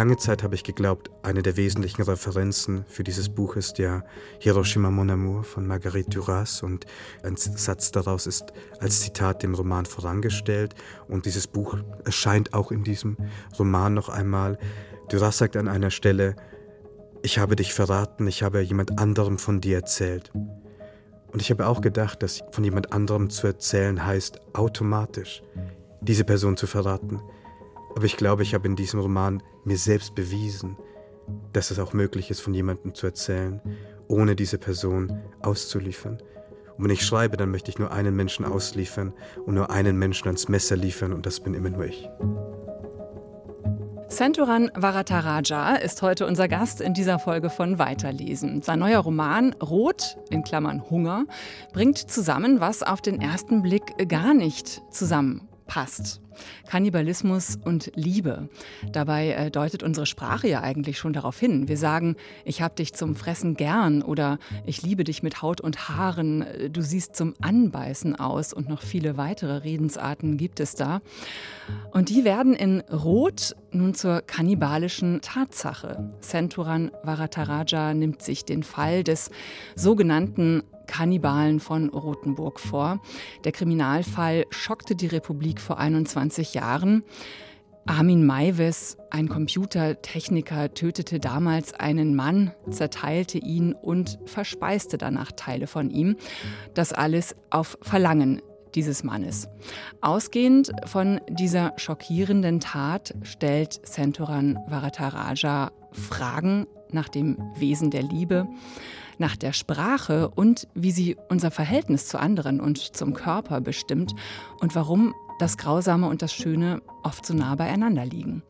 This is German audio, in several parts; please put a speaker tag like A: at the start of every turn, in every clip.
A: Lange Zeit habe ich geglaubt, eine der wesentlichen Referenzen für dieses Buch ist ja Hiroshima Mon Amour von Marguerite Duras und ein Satz daraus ist als Zitat dem Roman vorangestellt und dieses Buch erscheint auch in diesem Roman noch einmal. Duras sagt an einer Stelle, ich habe dich verraten, ich habe jemand anderem von dir erzählt. Und ich habe auch gedacht, dass von jemand anderem zu erzählen heißt, automatisch diese Person zu verraten. Aber ich glaube, ich habe in diesem Roman mir selbst bewiesen, dass es auch möglich ist, von jemandem zu erzählen, ohne diese Person auszuliefern. Und wenn ich schreibe, dann möchte ich nur einen Menschen ausliefern und nur einen Menschen ans Messer liefern und das bin immer nur ich.
B: Senturan Varataraja ist heute unser Gast in dieser Folge von Weiterlesen. Sein neuer Roman Rot, in Klammern Hunger, bringt zusammen, was auf den ersten Blick gar nicht zusammenpasst. Kannibalismus und Liebe. Dabei äh, deutet unsere Sprache ja eigentlich schon darauf hin. Wir sagen, ich hab dich zum Fressen gern oder ich liebe dich mit Haut und Haaren, du siehst zum Anbeißen aus und noch viele weitere Redensarten gibt es da. Und die werden in Rot nun zur kannibalischen Tatsache. Centuran Varataraja nimmt sich den Fall des sogenannten Kannibalen von Rothenburg vor. Der Kriminalfall schockte die Republik vor 21 Jahren. Armin Maives, ein Computertechniker, tötete damals einen Mann, zerteilte ihn und verspeiste danach Teile von ihm. Das alles auf Verlangen dieses Mannes. Ausgehend von dieser schockierenden Tat stellt Centuran Varataraja Fragen nach dem Wesen der Liebe, nach der Sprache und wie sie unser Verhältnis zu anderen und zum Körper bestimmt und warum das Grausame und das Schöne oft so nah beieinander liegen.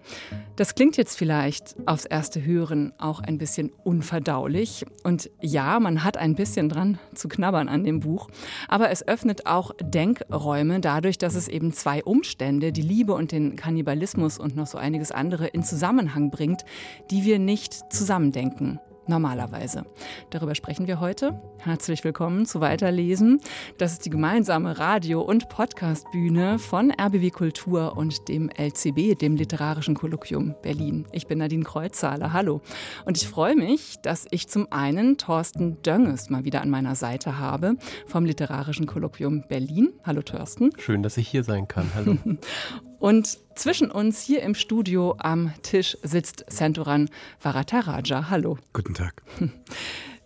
B: Das klingt jetzt vielleicht aufs erste Hören auch ein bisschen unverdaulich. Und ja, man hat ein bisschen dran zu knabbern an dem Buch. Aber es öffnet auch Denkräume dadurch, dass es eben zwei Umstände, die Liebe und den Kannibalismus und noch so einiges andere in Zusammenhang bringt, die wir nicht zusammendenken normalerweise. Darüber sprechen wir heute. Herzlich willkommen zu Weiterlesen. Das ist die gemeinsame Radio- und Podcastbühne von RBW Kultur und dem LCB, dem Literarischen Kolloquium Berlin. Ich bin Nadine Kreuzzahler. Hallo. Und ich freue mich, dass ich zum einen Thorsten Dönges mal wieder an meiner Seite habe vom Literarischen Kolloquium Berlin. Hallo Thorsten.
C: Schön, dass ich hier sein kann. Hallo.
B: Und zwischen uns hier im Studio am Tisch sitzt Santoran Varataraja. Hallo.
A: Guten Tag.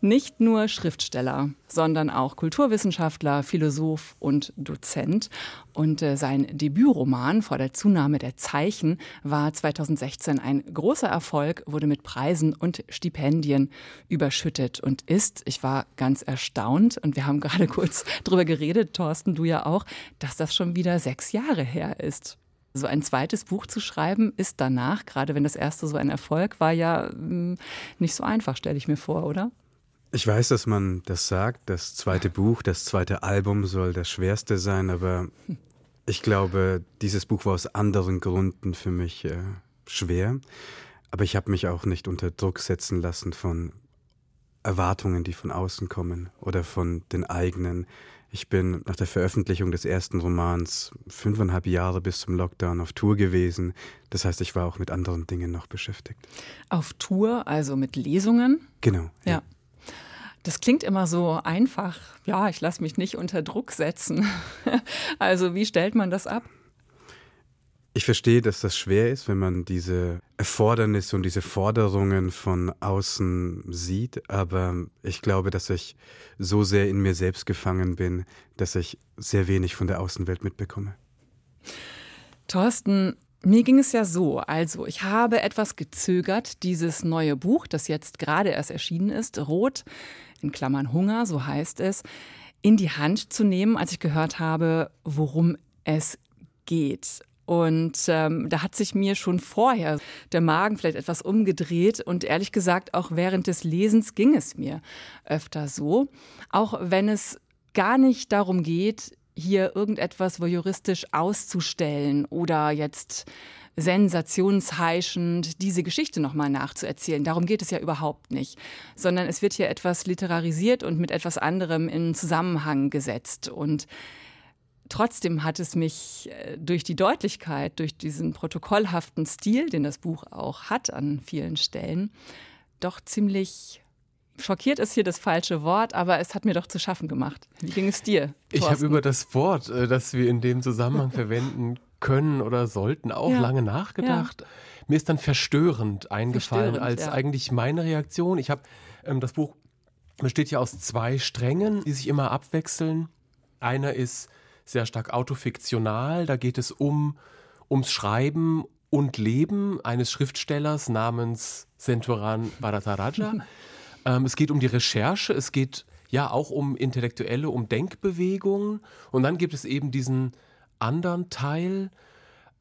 B: Nicht nur Schriftsteller, sondern auch Kulturwissenschaftler, Philosoph und Dozent. Und äh, sein Debütroman vor der Zunahme der Zeichen war 2016 ein großer Erfolg, wurde mit Preisen und Stipendien überschüttet und ist, ich war ganz erstaunt und wir haben gerade kurz drüber geredet, Thorsten, du ja auch, dass das schon wieder sechs Jahre her ist. So ein zweites Buch zu schreiben ist danach, gerade wenn das erste so ein Erfolg war, ja hm, nicht so einfach, stelle ich mir vor, oder?
A: Ich weiß, dass man das sagt, das zweite Buch, das zweite Album soll das schwerste sein, aber ich glaube, dieses Buch war aus anderen Gründen für mich äh, schwer. Aber ich habe mich auch nicht unter Druck setzen lassen von Erwartungen, die von außen kommen oder von den eigenen. Ich bin nach der Veröffentlichung des ersten Romans fünfeinhalb Jahre bis zum Lockdown auf Tour gewesen. Das heißt, ich war auch mit anderen Dingen noch beschäftigt.
B: Auf Tour, also mit Lesungen?
A: Genau.
B: Ja. ja. Das klingt immer so einfach. Ja, ich lasse mich nicht unter Druck setzen. also wie stellt man das ab?
A: Ich verstehe, dass das schwer ist, wenn man diese Erfordernisse und diese Forderungen von außen sieht, aber ich glaube, dass ich so sehr in mir selbst gefangen bin, dass ich sehr wenig von der Außenwelt mitbekomme.
B: Thorsten, mir ging es ja so, also ich habe etwas gezögert, dieses neue Buch, das jetzt gerade erst erschienen ist, Rot, in Klammern Hunger, so heißt es, in die Hand zu nehmen, als ich gehört habe, worum es geht. Und ähm, da hat sich mir schon vorher der Magen vielleicht etwas umgedreht. Und ehrlich gesagt, auch während des Lesens ging es mir öfter so. Auch wenn es gar nicht darum geht, hier irgendetwas juristisch auszustellen oder jetzt sensationsheischend diese Geschichte nochmal nachzuerzählen. Darum geht es ja überhaupt nicht. Sondern es wird hier etwas literarisiert und mit etwas anderem in Zusammenhang gesetzt. Und Trotzdem hat es mich äh, durch die Deutlichkeit, durch diesen protokollhaften Stil, den das Buch auch hat an vielen Stellen, doch ziemlich schockiert ist hier das falsche Wort, aber es hat mir doch zu schaffen gemacht. Wie ging es dir? Thorsten?
C: Ich habe über das Wort, äh, das wir in dem Zusammenhang verwenden können oder sollten, auch ja. lange nachgedacht. Ja. Mir ist dann verstörend eingefallen verstörend, als ja. eigentlich meine Reaktion. Ich habe ähm, das Buch besteht ja aus zwei Strängen, die sich immer abwechseln. Einer ist sehr stark autofiktional, da geht es um ums Schreiben und Leben eines Schriftstellers namens Senturan Bharataraja. ähm, es geht um die Recherche, es geht ja auch um Intellektuelle, um Denkbewegungen. Und dann gibt es eben diesen anderen Teil,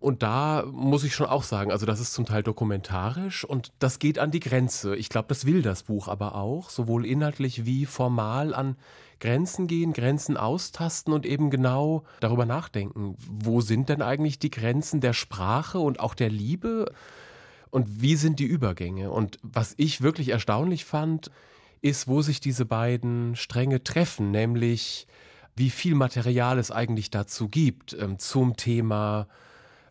C: und da muss ich schon auch sagen, also das ist zum Teil dokumentarisch und das geht an die Grenze. Ich glaube, das will das Buch aber auch, sowohl inhaltlich wie formal an Grenzen gehen, Grenzen austasten und eben genau darüber nachdenken. Wo sind denn eigentlich die Grenzen der Sprache und auch der Liebe? Und wie sind die Übergänge? Und was ich wirklich erstaunlich fand, ist, wo sich diese beiden Stränge treffen, nämlich wie viel Material es eigentlich dazu gibt ähm, zum Thema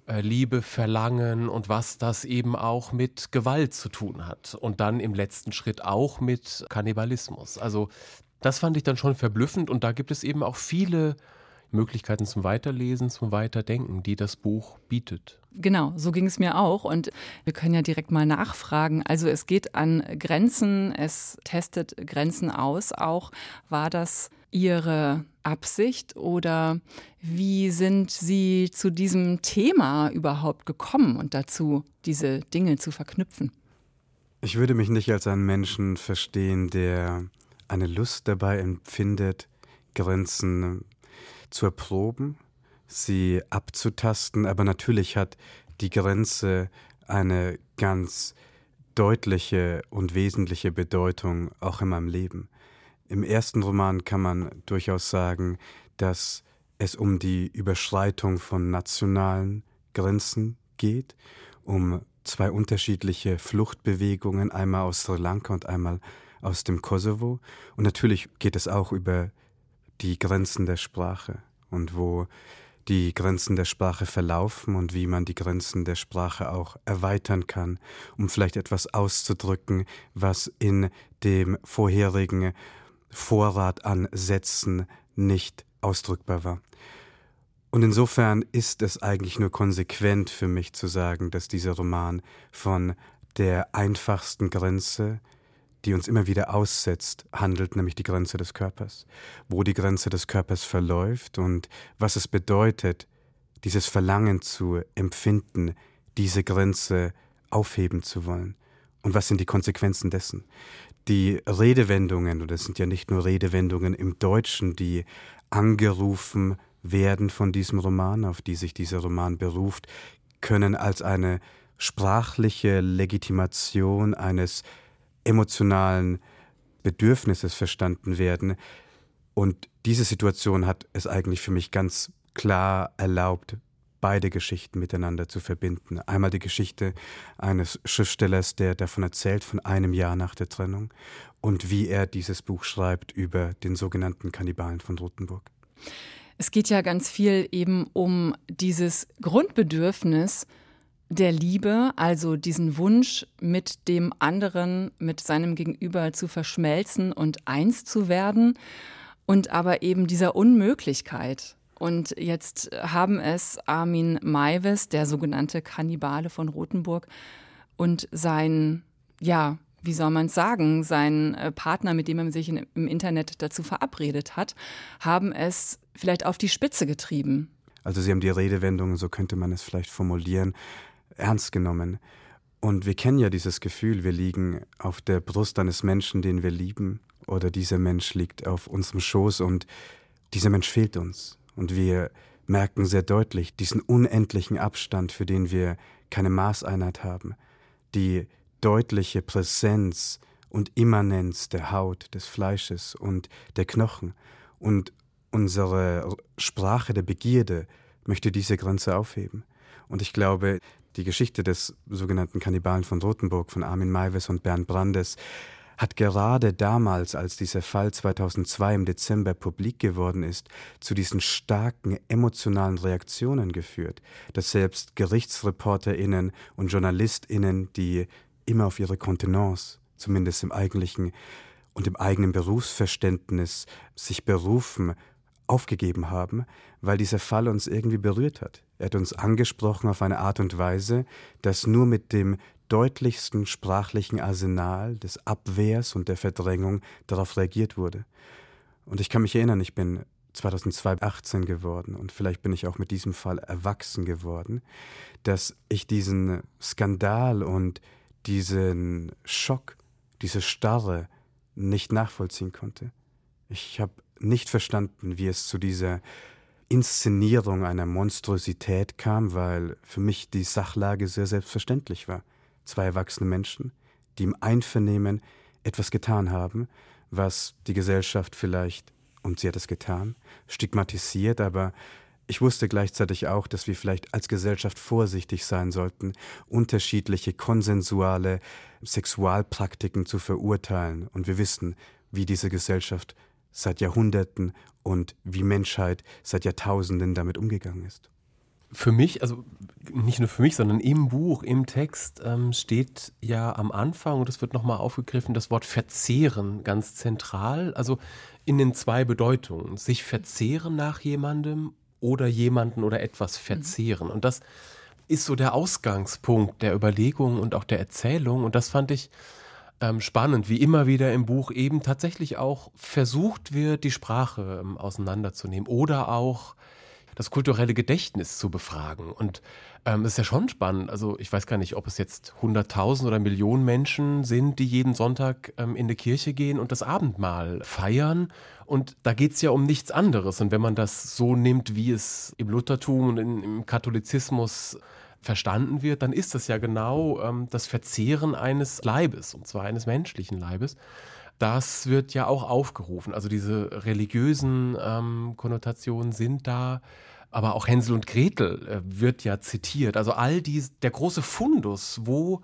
C: äh, Liebe, Verlangen und was das eben auch mit Gewalt zu tun hat. Und dann im letzten Schritt auch mit Kannibalismus. Also das fand ich dann schon verblüffend und da gibt es eben auch viele Möglichkeiten zum Weiterlesen, zum Weiterdenken, die das Buch bietet.
B: Genau, so ging es mir auch. Und wir können ja direkt mal nachfragen. Also es geht an Grenzen, es testet Grenzen aus. Auch war das Ihre Absicht oder wie sind Sie zu diesem Thema überhaupt gekommen und dazu, diese Dinge zu verknüpfen?
A: Ich würde mich nicht als einen Menschen verstehen, der eine Lust dabei empfindet, Grenzen zu erproben, sie abzutasten, aber natürlich hat die Grenze eine ganz deutliche und wesentliche Bedeutung auch in meinem Leben. Im ersten Roman kann man durchaus sagen, dass es um die Überschreitung von nationalen Grenzen geht, um zwei unterschiedliche Fluchtbewegungen, einmal aus Sri Lanka und einmal aus dem Kosovo. Und natürlich geht es auch über die Grenzen der Sprache und wo die Grenzen der Sprache verlaufen und wie man die Grenzen der Sprache auch erweitern kann, um vielleicht etwas auszudrücken, was in dem vorherigen Vorrat an Sätzen nicht ausdrückbar war. Und insofern ist es eigentlich nur konsequent für mich zu sagen, dass dieser Roman von der einfachsten Grenze, die uns immer wieder aussetzt, handelt, nämlich die Grenze des Körpers. Wo die Grenze des Körpers verläuft und was es bedeutet, dieses Verlangen zu empfinden, diese Grenze aufheben zu wollen. Und was sind die Konsequenzen dessen? die Redewendungen, und es sind ja nicht nur Redewendungen im Deutschen, die angerufen werden von diesem Roman, auf die sich dieser Roman beruft, können als eine sprachliche Legitimation eines emotionalen Bedürfnisses verstanden werden. Und diese Situation hat es eigentlich für mich ganz klar erlaubt, beide Geschichten miteinander zu verbinden. Einmal die Geschichte eines Schriftstellers, der davon erzählt, von einem Jahr nach der Trennung und wie er dieses Buch schreibt über den sogenannten Kannibalen von Rothenburg.
B: Es geht ja ganz viel eben um dieses Grundbedürfnis der Liebe, also diesen Wunsch, mit dem anderen, mit seinem Gegenüber zu verschmelzen und eins zu werden und aber eben dieser Unmöglichkeit. Und jetzt haben es Armin Maives, der sogenannte Kannibale von Rothenburg, und sein, ja, wie soll man es sagen, sein äh, Partner, mit dem er sich im Internet dazu verabredet hat, haben es vielleicht auf die Spitze getrieben.
A: Also Sie haben die Redewendungen, so könnte man es vielleicht formulieren, ernst genommen. Und wir kennen ja dieses Gefühl, wir liegen auf der Brust eines Menschen, den wir lieben, oder dieser Mensch liegt auf unserem Schoß und dieser Mensch fehlt uns. Und wir merken sehr deutlich diesen unendlichen Abstand, für den wir keine Maßeinheit haben, die deutliche Präsenz und Immanenz der Haut, des Fleisches und der Knochen. Und unsere Sprache der Begierde möchte diese Grenze aufheben. Und ich glaube, die Geschichte des sogenannten Kannibalen von Rothenburg, von Armin Maives und Bernd Brandes, hat gerade damals, als dieser Fall 2002 im Dezember publik geworden ist, zu diesen starken emotionalen Reaktionen geführt, dass selbst Gerichtsreporterinnen und Journalistinnen, die immer auf ihre Kontenance, zumindest im eigentlichen und im eigenen Berufsverständnis sich berufen, aufgegeben haben, weil dieser Fall uns irgendwie berührt hat. Er hat uns angesprochen auf eine Art und Weise, dass nur mit dem deutlichsten sprachlichen Arsenal des Abwehrs und der Verdrängung darauf reagiert wurde. Und ich kann mich erinnern, ich bin 2002 18 geworden und vielleicht bin ich auch mit diesem Fall erwachsen geworden, dass ich diesen Skandal und diesen Schock, diese Starre nicht nachvollziehen konnte. Ich habe nicht verstanden, wie es zu dieser Inszenierung einer Monstrosität kam, weil für mich die Sachlage sehr selbstverständlich war. Zwei erwachsene Menschen, die im Einvernehmen etwas getan haben, was die Gesellschaft vielleicht, und sie hat es getan, stigmatisiert, aber ich wusste gleichzeitig auch, dass wir vielleicht als Gesellschaft vorsichtig sein sollten, unterschiedliche konsensuale Sexualpraktiken zu verurteilen. Und wir wissen, wie diese Gesellschaft seit Jahrhunderten und wie Menschheit seit Jahrtausenden damit umgegangen ist.
C: Für mich, also nicht nur für mich, sondern im Buch, im Text ähm, steht ja am Anfang, und es wird nochmal aufgegriffen, das Wort verzehren ganz zentral, also in den zwei Bedeutungen. Sich verzehren nach jemandem oder jemanden oder etwas mhm. verzehren. Und das ist so der Ausgangspunkt der Überlegung und auch der Erzählung. Und das fand ich ähm, spannend, wie immer wieder im Buch eben tatsächlich auch versucht wird, die Sprache ähm, auseinanderzunehmen oder auch das kulturelle Gedächtnis zu befragen. Und ähm, das ist ja schon spannend. Also ich weiß gar nicht, ob es jetzt 100.000 oder Millionen Menschen sind, die jeden Sonntag ähm, in die Kirche gehen und das Abendmahl feiern. Und da geht es ja um nichts anderes. Und wenn man das so nimmt, wie es im Luthertum und in, im Katholizismus verstanden wird, dann ist das ja genau ähm, das Verzehren eines Leibes, und zwar eines menschlichen Leibes. Das wird ja auch aufgerufen. Also diese religiösen ähm, Konnotationen sind da, aber auch Hänsel und Gretel äh, wird ja zitiert. Also all dies, der große Fundus, wo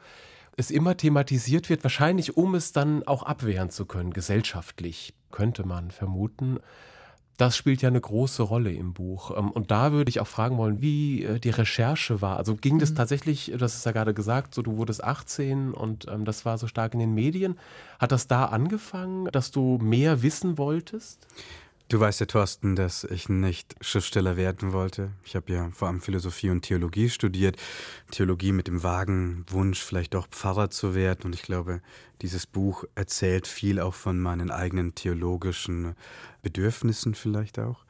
C: es immer thematisiert wird, wahrscheinlich um es dann auch abwehren zu können, gesellschaftlich, könnte man vermuten. Das spielt ja eine große Rolle im Buch. Ähm, und da würde ich auch fragen wollen, wie äh, die Recherche war. Also ging das mhm. tatsächlich, das ist ja gerade gesagt, so du wurdest 18 und ähm, das war so stark in den Medien. Hat das da angefangen, dass du mehr wissen wolltest?
A: Du weißt ja, Thorsten, dass ich nicht Schriftsteller werden wollte. Ich habe ja vor allem Philosophie und Theologie studiert. Theologie mit dem vagen Wunsch, vielleicht doch Pfarrer zu werden. Und ich glaube, dieses Buch erzählt viel auch von meinen eigenen theologischen Bedürfnissen vielleicht auch.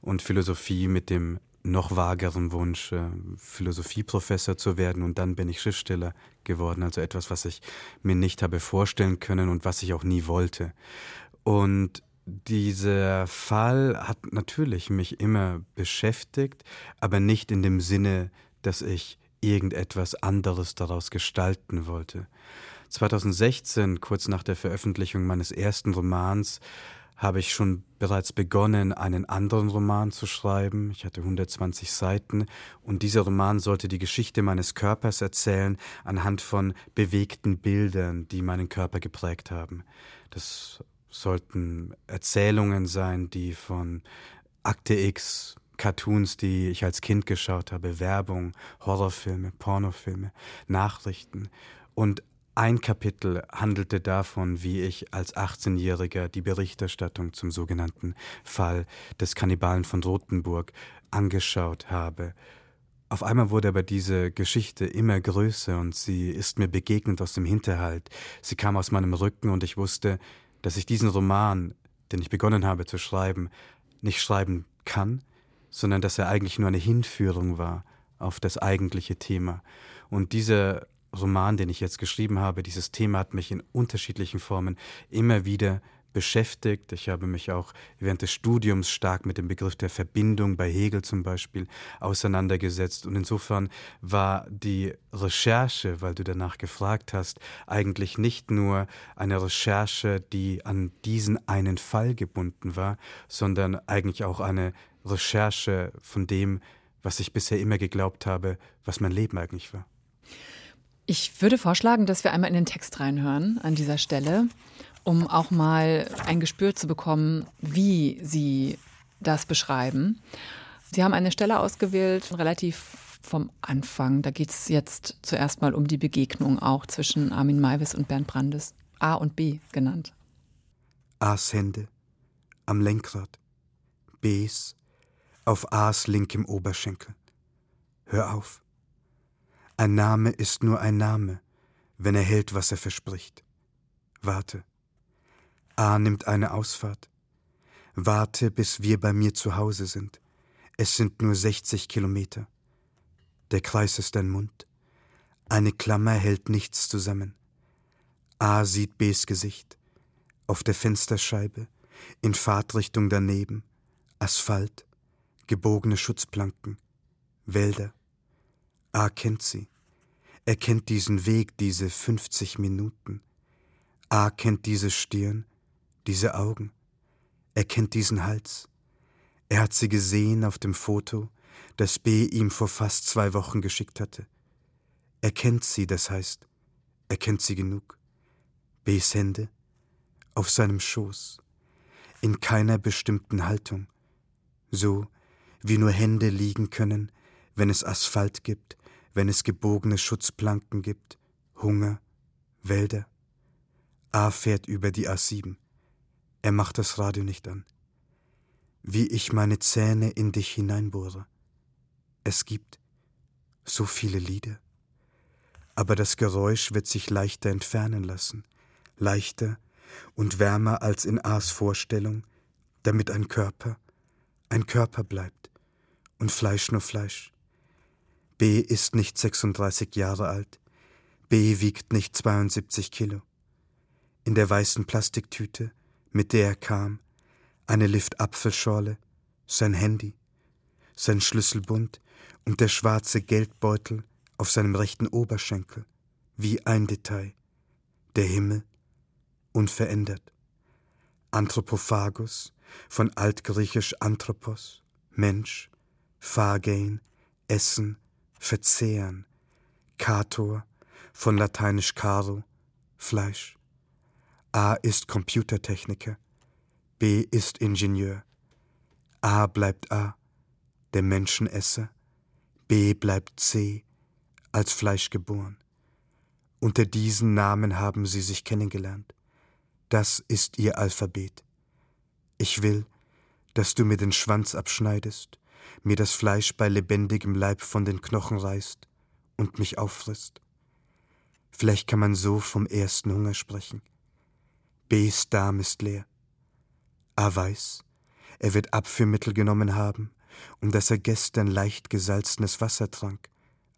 A: Und Philosophie mit dem noch vageren Wunsch, äh, Philosophieprofessor zu werden. Und dann bin ich Schriftsteller geworden. Also etwas, was ich mir nicht habe vorstellen können und was ich auch nie wollte. Und dieser Fall hat natürlich mich immer beschäftigt, aber nicht in dem Sinne, dass ich irgendetwas anderes daraus gestalten wollte. 2016, kurz nach der Veröffentlichung meines ersten Romans, habe ich schon bereits begonnen, einen anderen Roman zu schreiben. Ich hatte 120 Seiten und dieser Roman sollte die Geschichte meines Körpers erzählen anhand von bewegten Bildern, die meinen Körper geprägt haben. Das sollten Erzählungen sein, die von Akte X, Cartoons, die ich als Kind geschaut habe, Werbung, Horrorfilme, Pornofilme, Nachrichten. Und ein Kapitel handelte davon, wie ich als 18-Jähriger die Berichterstattung zum sogenannten Fall des Kannibalen von Rothenburg angeschaut habe. Auf einmal wurde aber diese Geschichte immer größer und sie ist mir begegnet aus dem Hinterhalt. Sie kam aus meinem Rücken und ich wusste, dass ich diesen Roman, den ich begonnen habe zu schreiben, nicht schreiben kann, sondern dass er eigentlich nur eine Hinführung war auf das eigentliche Thema. Und dieser Roman, den ich jetzt geschrieben habe, dieses Thema hat mich in unterschiedlichen Formen immer wieder beschäftigt. Ich habe mich auch während des Studiums stark mit dem Begriff der Verbindung bei Hegel zum Beispiel auseinandergesetzt. Und insofern war die Recherche, weil du danach gefragt hast, eigentlich nicht nur eine Recherche, die an diesen einen Fall gebunden war, sondern eigentlich auch eine Recherche von dem, was ich bisher immer geglaubt habe, was mein Leben eigentlich war.
B: Ich würde vorschlagen, dass wir einmal in den Text reinhören an dieser Stelle, um auch mal ein Gespür zu bekommen, wie Sie das beschreiben. Sie haben eine Stelle ausgewählt, relativ vom Anfang. Da geht es jetzt zuerst mal um die Begegnung auch zwischen Armin Maivis und Bernd Brandes. A und B genannt.
A: A's Hände am Lenkrad, B's auf A's linkem Oberschenkel. Hör auf. Ein Name ist nur ein Name, wenn er hält, was er verspricht. Warte. A nimmt eine Ausfahrt. Warte, bis wir bei mir zu Hause sind. Es sind nur 60 Kilometer. Der Kreis ist ein Mund. Eine Klammer hält nichts zusammen. A sieht Bs Gesicht. Auf der Fensterscheibe, in Fahrtrichtung daneben, Asphalt, gebogene Schutzplanken, Wälder. A kennt sie. Er kennt diesen Weg, diese 50 Minuten. A kennt diese Stirn, diese Augen. Er kennt diesen Hals. Er hat sie gesehen auf dem Foto, das B ihm vor fast zwei Wochen geschickt hatte. Er kennt sie, das heißt, er kennt sie genug. Bs Hände auf seinem Schoß, in keiner bestimmten Haltung, so wie nur Hände liegen können, wenn es Asphalt gibt, wenn es gebogene Schutzplanken gibt, Hunger, Wälder. A fährt über die A7. Er macht das Radio nicht an. Wie ich meine Zähne in dich hineinbohre. Es gibt so viele Lieder. Aber das Geräusch wird sich leichter entfernen lassen, leichter und wärmer als in A's Vorstellung, damit ein Körper ein Körper bleibt und Fleisch nur Fleisch. B ist nicht 36 Jahre alt. B wiegt nicht 72 Kilo. In der weißen Plastiktüte, mit der er kam, eine Lift-Apfelschorle, sein Handy, sein Schlüsselbund und der schwarze Geldbeutel auf seinem rechten Oberschenkel, wie ein Detail. Der Himmel, unverändert. Anthropophagus, von altgriechisch Anthropos, Mensch, Phagein, Essen, verzehren. Kator, von lateinisch caro, Fleisch. A ist Computertechniker. B ist Ingenieur. A bleibt A, der Menschenesser. B bleibt C, als Fleisch geboren. Unter diesen Namen haben sie sich kennengelernt. Das ist ihr Alphabet. Ich will, dass du mir den Schwanz abschneidest mir das Fleisch bei lebendigem Leib von den Knochen reißt und mich auffrisst. Vielleicht kann man so vom ersten Hunger sprechen. Bs Darm ist leer. A weiß, er wird Abführmittel genommen haben, um dass er gestern leicht gesalzenes Wasser trank.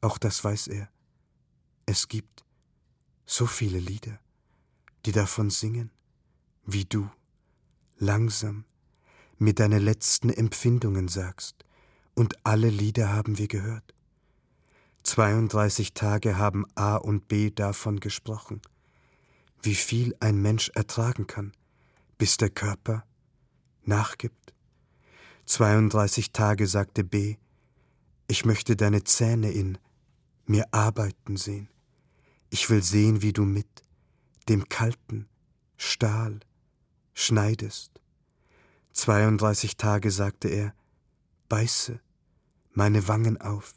A: Auch das weiß er. Es gibt so viele Lieder, die davon singen, wie du, langsam, mir deine letzten Empfindungen sagst, und alle Lieder haben wir gehört. 32 Tage haben A und B davon gesprochen, wie viel ein Mensch ertragen kann, bis der Körper nachgibt. 32 Tage sagte B, ich möchte deine Zähne in mir arbeiten sehen. Ich will sehen, wie du mit dem kalten Stahl schneidest. 32 Tage sagte er, beiße meine Wangen auf,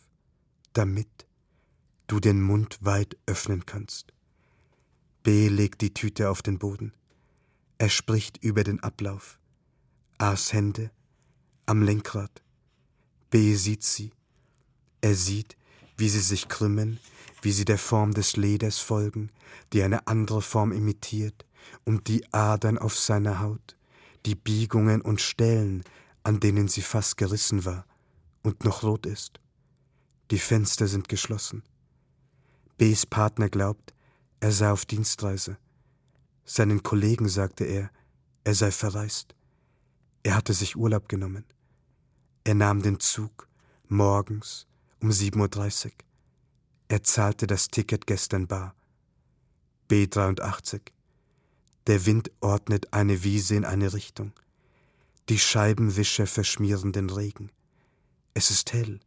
A: damit du den Mund weit öffnen kannst. B legt die Tüte auf den Boden. Er spricht über den Ablauf. A's Hände am Lenkrad. B sieht sie. Er sieht, wie sie sich krümmen, wie sie der Form des Leders folgen, die eine andere Form imitiert, und die Adern auf seiner Haut, die Biegungen und Stellen, an denen sie fast gerissen war und noch rot ist. Die Fenster sind geschlossen. Bs Partner glaubt, er sei auf Dienstreise. Seinen Kollegen sagte er, er sei verreist. Er hatte sich Urlaub genommen. Er nahm den Zug morgens um 7.30 Uhr. Er zahlte das Ticket gestern bar. B83. Der Wind ordnet eine Wiese in eine Richtung. Die Scheibenwischer verschmieren den Regen. Es ist hell,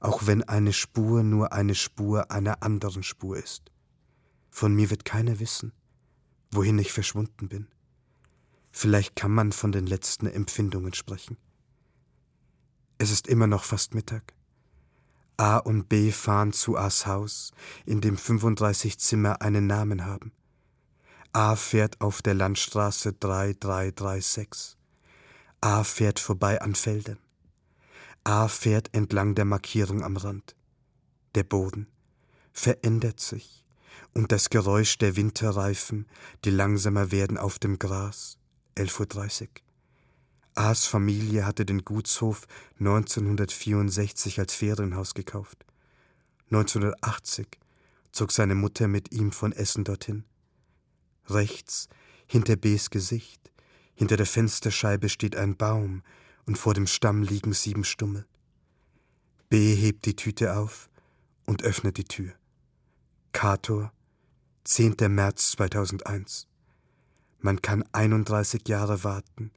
A: auch wenn eine Spur nur eine Spur einer anderen Spur ist. Von mir wird keiner wissen, wohin ich verschwunden bin. Vielleicht kann man von den letzten Empfindungen sprechen. Es ist immer noch fast Mittag. A und B fahren zu A's Haus, in dem 35 Zimmer einen Namen haben. A fährt auf der Landstraße 3336. A fährt vorbei an Feldern. A fährt entlang der Markierung am Rand. Der Boden verändert sich und das Geräusch der Winterreifen, die langsamer werden auf dem Gras. 11.30 Uhr. A's Familie hatte den Gutshof 1964 als Ferienhaus gekauft. 1980 zog seine Mutter mit ihm von Essen dorthin. Rechts, hinter B's Gesicht, hinter der Fensterscheibe steht ein Baum und vor dem Stamm liegen sieben Stummel. B hebt die Tüte auf und öffnet die Tür. Kator, 10. März 2001. Man kann 31 Jahre warten,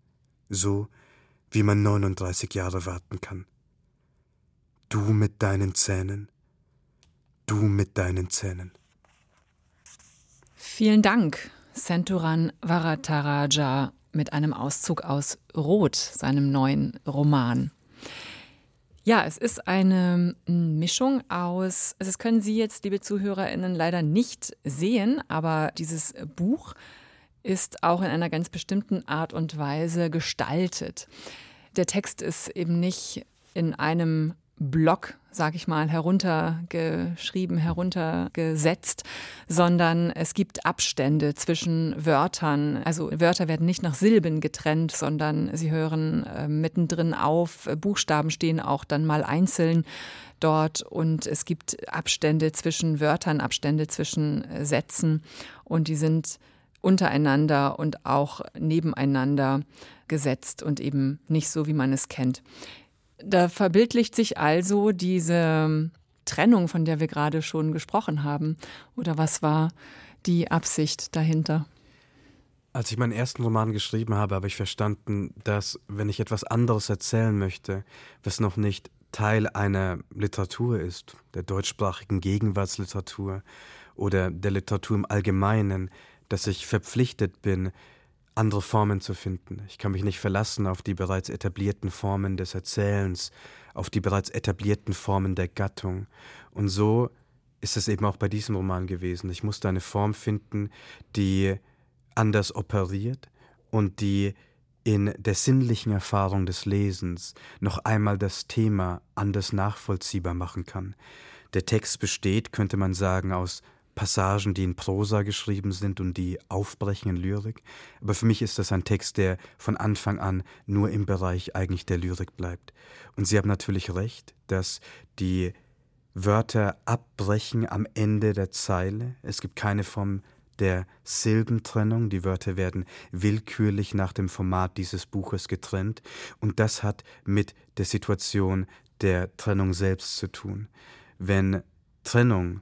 A: so wie man 39 Jahre warten kann. Du mit deinen Zähnen, du mit deinen Zähnen.
B: Vielen Dank, Senturan Varataraja, mit einem Auszug aus Rot, seinem neuen Roman. Ja, es ist eine Mischung aus, also das können Sie jetzt, liebe ZuhörerInnen, leider nicht sehen, aber dieses Buch ist auch in einer ganz bestimmten Art und Weise gestaltet. Der Text ist eben nicht in einem Block, sag ich mal, heruntergeschrieben, heruntergesetzt, sondern es gibt Abstände zwischen Wörtern. Also Wörter werden nicht nach Silben getrennt, sondern sie hören äh, mittendrin auf. Buchstaben stehen auch dann mal einzeln dort und es gibt Abstände zwischen Wörtern, Abstände zwischen äh, Sätzen und die sind untereinander und auch nebeneinander gesetzt und eben nicht so, wie man es kennt. Da verbildlicht sich also diese Trennung, von der wir gerade schon gesprochen haben. Oder was war die Absicht dahinter?
A: Als ich meinen ersten Roman geschrieben habe, habe ich verstanden, dass wenn ich etwas anderes erzählen möchte, was noch nicht Teil einer Literatur ist, der deutschsprachigen Gegenwartsliteratur oder der Literatur im Allgemeinen, dass ich verpflichtet bin, andere Formen zu finden. Ich kann mich nicht verlassen auf die bereits etablierten Formen des Erzählens, auf die bereits etablierten Formen der Gattung. Und so ist es eben auch bei diesem Roman gewesen. Ich musste eine Form finden, die anders operiert und die in der sinnlichen Erfahrung des Lesens noch einmal das Thema anders nachvollziehbar machen kann. Der Text besteht, könnte man sagen, aus Passagen, die in Prosa geschrieben sind und die aufbrechen in Lyrik. Aber für mich ist das ein Text, der von Anfang an nur im Bereich eigentlich der Lyrik bleibt. Und Sie haben natürlich recht, dass die Wörter abbrechen am Ende der Zeile. Es gibt keine Form der Silbentrennung. Die Wörter werden willkürlich nach dem Format dieses Buches getrennt. Und das hat mit der Situation der Trennung selbst zu tun. Wenn Trennung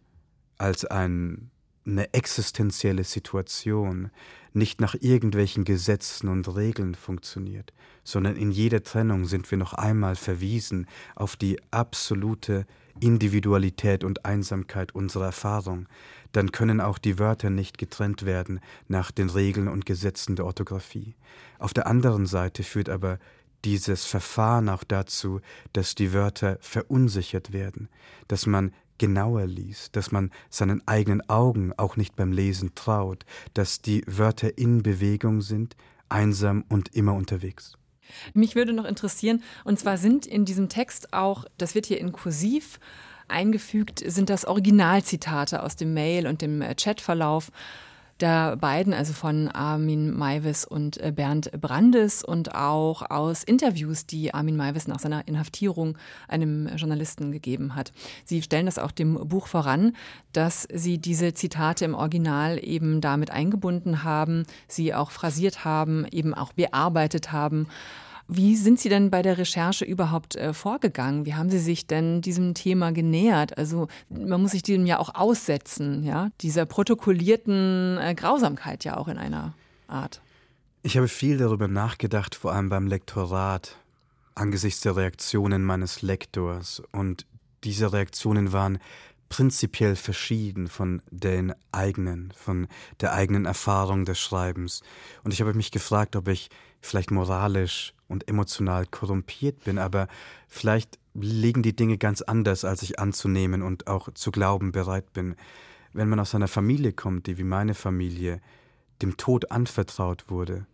A: als ein, eine existenzielle Situation nicht nach irgendwelchen Gesetzen und Regeln funktioniert, sondern in jeder Trennung sind wir noch einmal verwiesen auf die absolute Individualität und Einsamkeit unserer Erfahrung, dann können auch die Wörter nicht getrennt werden nach den Regeln und Gesetzen der Orthographie. Auf der anderen Seite führt aber dieses Verfahren auch dazu, dass die Wörter verunsichert werden, dass man genauer liest, dass man seinen eigenen Augen auch nicht beim Lesen traut, dass die Wörter in Bewegung sind, einsam und immer unterwegs.
B: Mich würde noch interessieren, und zwar sind in diesem Text auch, das wird hier in Kursiv eingefügt, sind das Originalzitate aus dem Mail und dem Chatverlauf der beiden, also von Armin Maivis und äh, Bernd Brandes und auch aus Interviews, die Armin Maivis nach seiner Inhaftierung einem Journalisten gegeben hat. Sie stellen das auch dem Buch voran, dass sie diese Zitate im Original eben damit eingebunden haben, sie auch phrasiert haben, eben auch bearbeitet haben. Wie sind Sie denn bei der Recherche überhaupt äh, vorgegangen? Wie haben Sie sich denn diesem Thema genähert? Also man muss sich dem ja auch aussetzen, ja, dieser protokollierten äh, Grausamkeit ja auch in einer Art.
A: Ich habe viel darüber nachgedacht, vor allem beim Lektorat, angesichts der Reaktionen meines Lektors. Und diese Reaktionen waren prinzipiell verschieden von den eigenen, von der eigenen Erfahrung des Schreibens. Und ich habe mich gefragt, ob ich vielleicht moralisch und emotional korrumpiert bin, aber vielleicht liegen die Dinge ganz anders, als ich anzunehmen und auch zu glauben bereit bin. Wenn man aus einer Familie kommt, die wie meine Familie dem Tod anvertraut wurde,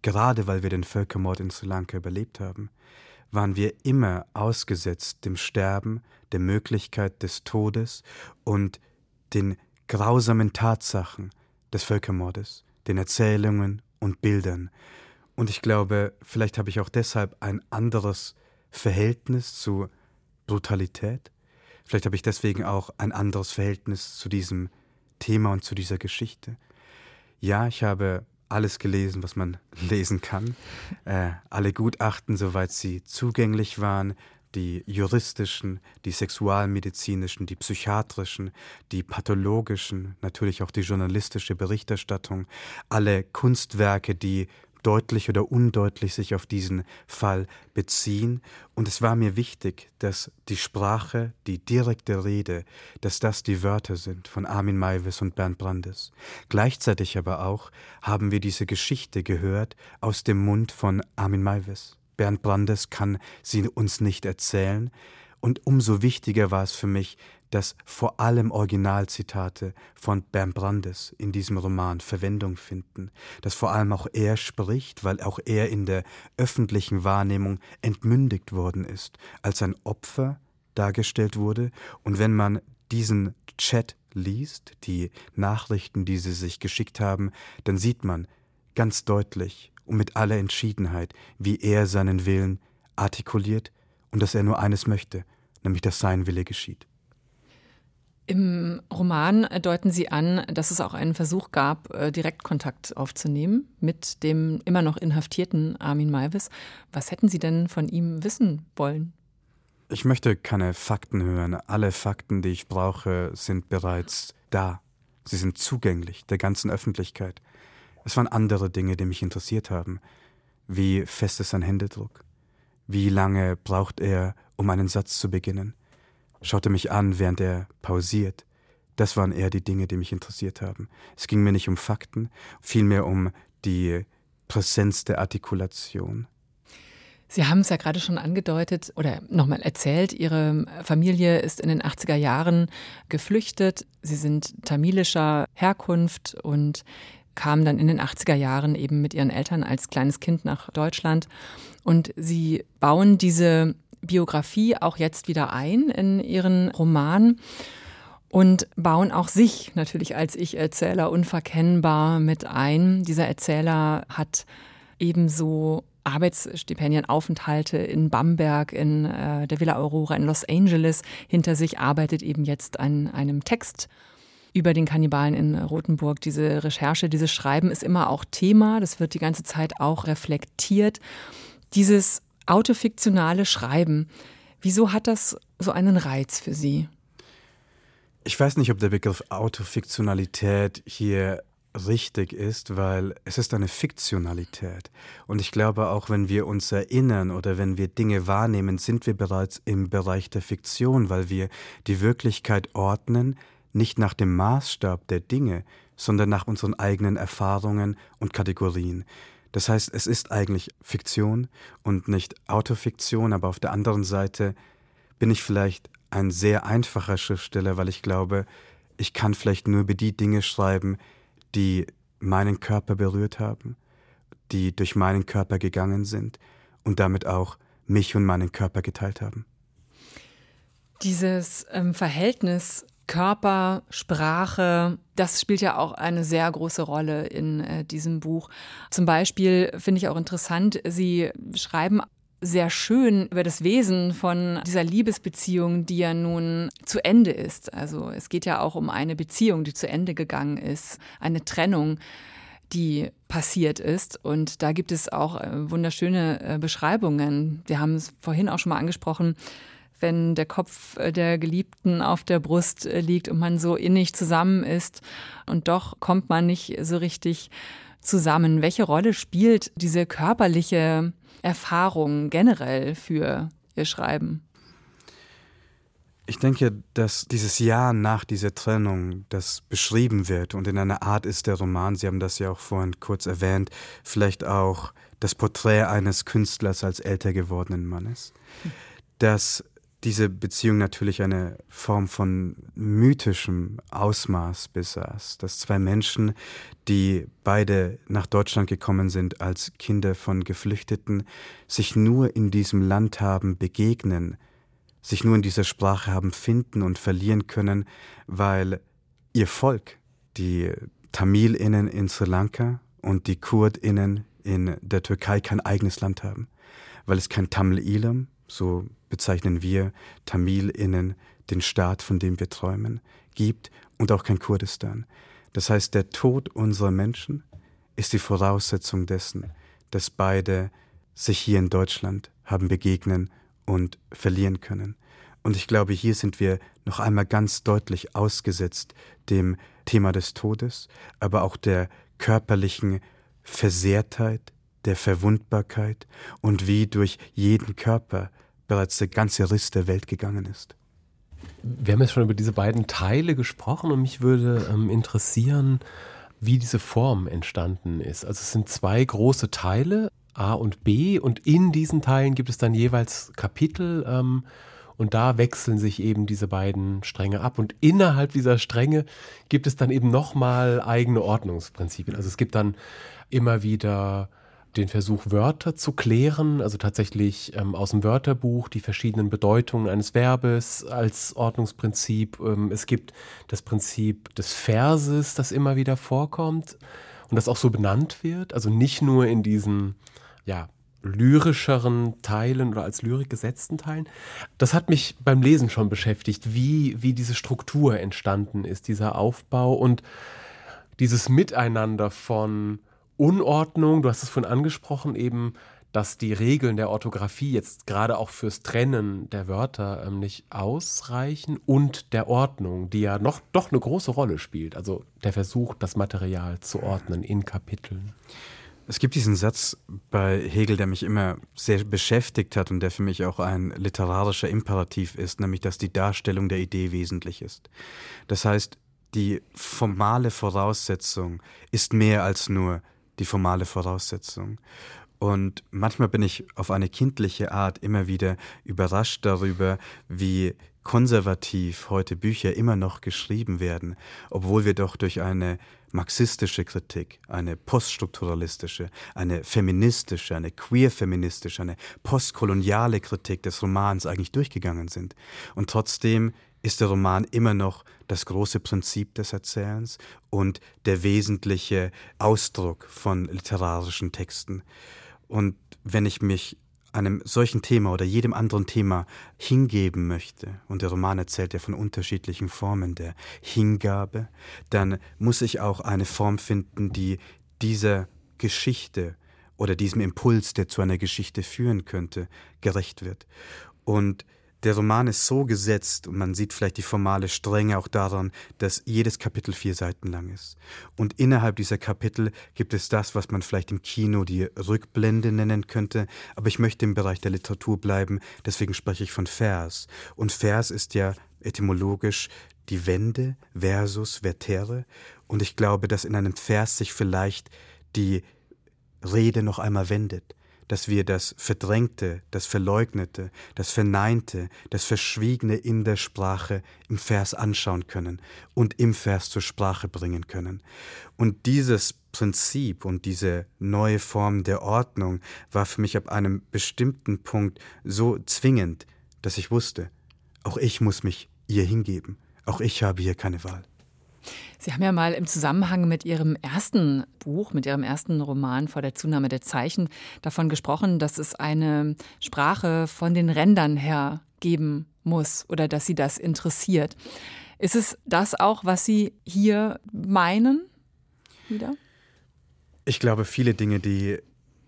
A: gerade weil wir den Völkermord in Sri Lanka überlebt haben, waren wir immer ausgesetzt dem Sterben, der Möglichkeit des Todes und den grausamen Tatsachen des Völkermordes, den Erzählungen und Bildern. Und ich glaube, vielleicht habe ich auch deshalb ein anderes Verhältnis zu Brutalität. Vielleicht habe ich deswegen auch ein anderes Verhältnis zu diesem Thema und zu dieser Geschichte. Ja, ich habe alles gelesen, was man lesen kann. Äh, alle Gutachten, soweit sie zugänglich waren, die juristischen, die sexualmedizinischen, die psychiatrischen, die pathologischen, natürlich auch die journalistische Berichterstattung, alle Kunstwerke, die deutlich oder undeutlich sich auf diesen Fall beziehen. Und es war mir wichtig, dass die Sprache, die direkte Rede, dass das die Wörter sind von Armin Maivis und Bernd Brandes. Gleichzeitig aber auch haben wir diese Geschichte gehört aus dem Mund von Armin Maivis. Bernd Brandes kann sie uns nicht erzählen. Und umso wichtiger war es für mich, dass vor allem Originalzitate von Bernd Brandes in diesem Roman Verwendung finden, dass vor allem auch er spricht, weil auch er in der öffentlichen Wahrnehmung entmündigt worden ist, als ein Opfer dargestellt wurde. Und wenn man diesen Chat liest, die Nachrichten, die sie sich geschickt haben, dann sieht man ganz deutlich und mit aller Entschiedenheit, wie er seinen Willen artikuliert und dass er nur eines möchte, nämlich dass sein Wille geschieht.
B: Im Roman deuten Sie an, dass es auch einen Versuch gab, äh, Direktkontakt aufzunehmen mit dem immer noch inhaftierten Armin Maivis. Was hätten Sie denn von ihm wissen wollen?
A: Ich möchte keine Fakten hören. Alle Fakten, die ich brauche, sind bereits da. Sie sind zugänglich der ganzen Öffentlichkeit. Es waren andere Dinge, die mich interessiert haben. Wie fest ist sein Händedruck? Wie lange braucht er, um einen Satz zu beginnen? Schaute mich an, während er pausiert. Das waren eher die Dinge, die mich interessiert haben. Es ging mir nicht um Fakten, vielmehr um die Präsenz der Artikulation.
B: Sie haben es ja gerade schon angedeutet oder nochmal erzählt, Ihre Familie ist in den 80er Jahren geflüchtet. Sie sind tamilischer Herkunft und kamen dann in den 80er Jahren eben mit ihren Eltern als kleines Kind nach Deutschland. Und Sie bauen diese Biografie auch jetzt wieder ein in ihren Roman und bauen auch sich natürlich als Ich-Erzähler unverkennbar mit ein. Dieser Erzähler hat ebenso Arbeitsstipendien, Aufenthalte in Bamberg, in äh, der Villa Aurora in Los Angeles hinter sich, arbeitet eben jetzt an einem Text über den Kannibalen in Rothenburg. Diese Recherche, dieses Schreiben ist immer auch Thema. Das wird die ganze Zeit auch reflektiert. Dieses autofiktionale Schreiben. Wieso hat das so einen Reiz für Sie?
A: Ich weiß nicht, ob der Begriff Autofiktionalität hier richtig ist, weil es ist eine Fiktionalität. Und ich glaube, auch wenn wir uns erinnern oder wenn wir Dinge wahrnehmen, sind wir bereits im Bereich der Fiktion, weil wir die Wirklichkeit ordnen, nicht nach dem Maßstab der Dinge, sondern nach unseren eigenen Erfahrungen und Kategorien. Das heißt, es ist eigentlich Fiktion und nicht Autofiktion, aber auf der anderen Seite bin ich vielleicht ein sehr einfacher Schriftsteller, weil ich glaube, ich kann vielleicht nur über die Dinge schreiben, die meinen Körper berührt haben, die durch meinen Körper gegangen sind und damit auch mich und meinen Körper geteilt haben.
B: Dieses ähm, Verhältnis Körper, Sprache, das spielt ja auch eine sehr große Rolle in äh, diesem Buch. Zum Beispiel finde ich auch interessant, Sie schreiben sehr schön über das Wesen von dieser Liebesbeziehung, die ja nun zu Ende ist. Also es geht ja auch um eine Beziehung, die zu Ende gegangen ist, eine Trennung die passiert ist. Und da gibt es auch äh, wunderschöne äh, Beschreibungen. Wir haben es vorhin auch schon mal angesprochen wenn der Kopf äh, der Geliebten auf der Brust äh, liegt und man so innig zusammen ist und doch kommt man nicht so richtig zusammen. Welche Rolle spielt diese körperliche Erfahrung generell für Ihr Schreiben?
A: Ich denke, dass dieses Jahr nach dieser Trennung, das beschrieben wird und in einer Art ist der Roman, Sie haben das ja auch vorhin kurz erwähnt, vielleicht auch das Porträt eines Künstlers als älter gewordenen Mannes, dass diese Beziehung natürlich eine Form von mythischem Ausmaß besaß, dass zwei Menschen, die beide nach Deutschland gekommen sind als Kinder von Geflüchteten, sich nur in diesem Land haben begegnen sich nur in dieser Sprache haben finden und verlieren können, weil ihr Volk, die Tamilinnen in Sri Lanka und die Kurdinnen in der Türkei kein eigenes Land haben, weil es kein Tamil-Ilam, so bezeichnen wir Tamilinnen den Staat, von dem wir träumen, gibt und auch kein Kurdistan. Das heißt, der Tod unserer Menschen ist die Voraussetzung dessen, dass beide sich hier in Deutschland haben begegnen und verlieren können. Und ich glaube, hier sind wir noch einmal ganz deutlich ausgesetzt dem Thema des Todes, aber auch der körperlichen Versehrtheit, der Verwundbarkeit und wie durch jeden Körper bereits der ganze Riss der Welt gegangen ist.
C: Wir haben jetzt schon über diese beiden Teile gesprochen und mich würde ähm, interessieren, wie diese Form entstanden ist. Also es sind zwei große Teile, A und B, und in diesen Teilen gibt es dann jeweils Kapitel. Ähm, und da wechseln sich eben diese beiden Stränge ab. Und innerhalb dieser Stränge gibt es dann eben nochmal eigene Ordnungsprinzipien. Also es gibt dann immer wieder den Versuch, Wörter zu klären, also tatsächlich ähm, aus dem Wörterbuch die verschiedenen Bedeutungen eines Verbes als Ordnungsprinzip. Ähm, es gibt das Prinzip des Verses, das immer wieder vorkommt und das auch so benannt wird. Also nicht nur in diesen ja, lyrischeren Teilen oder als Lyrik gesetzten Teilen. Das hat mich beim Lesen schon beschäftigt, wie, wie diese Struktur entstanden ist, dieser Aufbau und dieses Miteinander von Unordnung, du hast es vorhin angesprochen, eben, dass die Regeln der Orthographie jetzt gerade auch fürs Trennen der Wörter ähm, nicht ausreichen und der Ordnung, die ja noch doch eine große Rolle spielt, also der Versuch, das Material zu ordnen in Kapiteln.
A: Es gibt diesen Satz bei Hegel, der mich immer sehr beschäftigt hat und der für mich auch ein literarischer Imperativ ist, nämlich dass die Darstellung der Idee wesentlich ist. Das heißt, die formale Voraussetzung ist mehr als nur die formale Voraussetzung. Und manchmal bin ich auf eine kindliche Art immer wieder überrascht darüber, wie konservativ heute Bücher immer noch geschrieben werden, obwohl wir doch durch eine marxistische Kritik, eine poststrukturalistische, eine feministische, eine queer-feministische, eine postkoloniale Kritik des Romans eigentlich durchgegangen sind. Und trotzdem ist der Roman immer noch das große Prinzip des Erzählens und der wesentliche Ausdruck von literarischen Texten. Und wenn ich mich einem solchen Thema oder jedem anderen Thema hingeben möchte, und der Roman erzählt ja von unterschiedlichen Formen der Hingabe, dann muss ich auch eine Form finden, die dieser Geschichte oder diesem Impuls, der zu einer Geschichte führen könnte, gerecht wird. Und der Roman ist so gesetzt und man sieht vielleicht die formale Strenge auch daran, dass jedes Kapitel vier Seiten lang ist. Und innerhalb dieser Kapitel gibt es das, was man vielleicht im Kino die Rückblende nennen könnte, aber ich möchte im Bereich der Literatur bleiben, deswegen spreche ich von Vers. Und Vers ist ja etymologisch die Wende versus vertere. Und ich glaube, dass in einem Vers sich vielleicht die Rede noch einmal wendet dass wir das Verdrängte, das Verleugnete, das Verneinte, das Verschwiegene in der Sprache im Vers anschauen können und im Vers zur Sprache bringen können. Und dieses Prinzip und diese neue Form der Ordnung war für mich ab einem bestimmten Punkt so zwingend, dass ich wusste, auch ich muss mich ihr hingeben, auch ich habe hier keine Wahl.
B: Sie haben ja mal im Zusammenhang mit Ihrem ersten Buch, mit Ihrem ersten Roman vor der Zunahme der Zeichen davon gesprochen, dass es eine Sprache von den Rändern her geben muss oder dass Sie das interessiert. Ist es das auch, was Sie hier meinen? Wieder?
A: Ich glaube, viele Dinge, die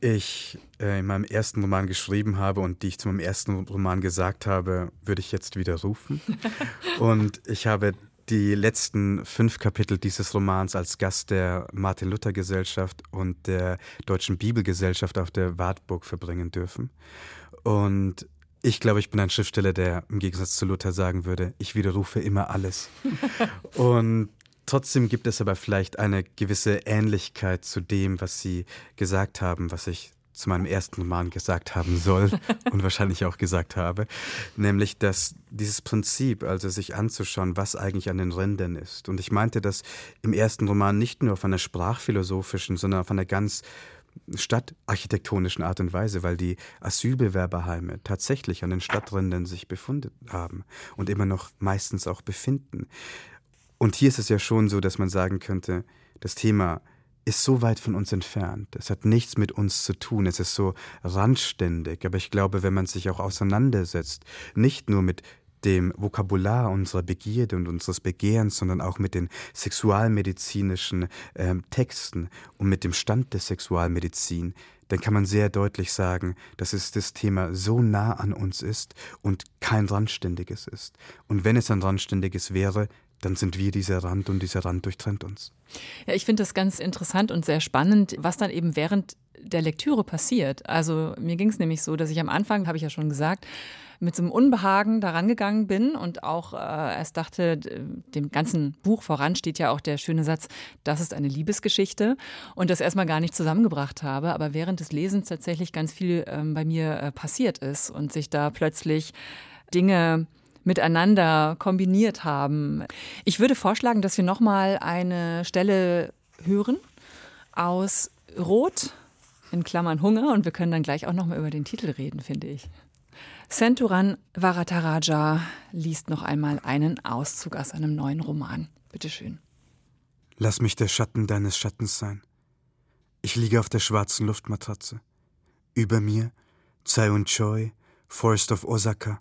A: ich äh, in meinem ersten Roman geschrieben habe und die ich zu meinem ersten Roman gesagt habe, würde ich jetzt widerrufen. und ich habe die letzten fünf Kapitel dieses Romans als Gast der Martin-Luther-Gesellschaft und der Deutschen Bibelgesellschaft auf der Wartburg verbringen dürfen. Und Ich glaube, ich bin ein Schriftsteller, der im Gegensatz zu Luther sagen würde, ich widerrufe immer alles. Und trotzdem gibt es aber vielleicht eine gewisse Ähnlichkeit zu dem, was Sie gesagt haben, was ich zu meinem ersten Roman gesagt haben soll und wahrscheinlich auch gesagt habe, nämlich dass dieses Prinzip, also sich anzuschauen, was eigentlich an den Rändern ist. Und ich meinte das im ersten Roman nicht nur auf einer sprachphilosophischen, sondern auf einer ganz stadtarchitektonischen Art und Weise, weil die Asylbewerberheime tatsächlich an den Stadträndern sich befunden haben und immer noch meistens auch befinden. Und hier ist es ja schon so, dass man sagen könnte, das Thema ist so weit von uns entfernt. Es hat nichts mit uns zu tun. Es ist so randständig. Aber ich glaube, wenn man sich auch auseinandersetzt, nicht nur mit dem Vokabular unserer Begierde und unseres Begehrens, sondern auch mit den sexualmedizinischen äh, Texten und mit dem Stand der Sexualmedizin, dann kann man sehr deutlich sagen, dass es das Thema so nah an uns ist und kein randständiges ist. Und wenn es ein randständiges wäre, dann sind wir dieser Rand und dieser Rand durchtrennt uns.
B: Ja, ich finde das ganz interessant und sehr spannend, was dann eben während der Lektüre passiert. Also mir ging es nämlich so, dass ich am Anfang, habe ich ja schon gesagt, mit so einem Unbehagen daran gegangen bin und auch äh, erst dachte, dem ganzen Buch voran steht ja auch der schöne Satz, das ist eine Liebesgeschichte und das erstmal gar nicht zusammengebracht habe, aber während des Lesens tatsächlich ganz viel ähm, bei mir äh, passiert ist und sich da plötzlich Dinge miteinander kombiniert haben. Ich würde vorschlagen, dass wir noch mal eine Stelle hören aus Rot in Klammern Hunger und wir können dann gleich auch noch mal über den Titel reden, finde ich. Senturan Varataraja liest noch einmal einen Auszug aus einem neuen Roman. Bitte schön.
A: Lass mich der Schatten deines Schattens sein. Ich liege auf der schwarzen Luftmatratze. Über mir Tsai Choi, Forest of Osaka,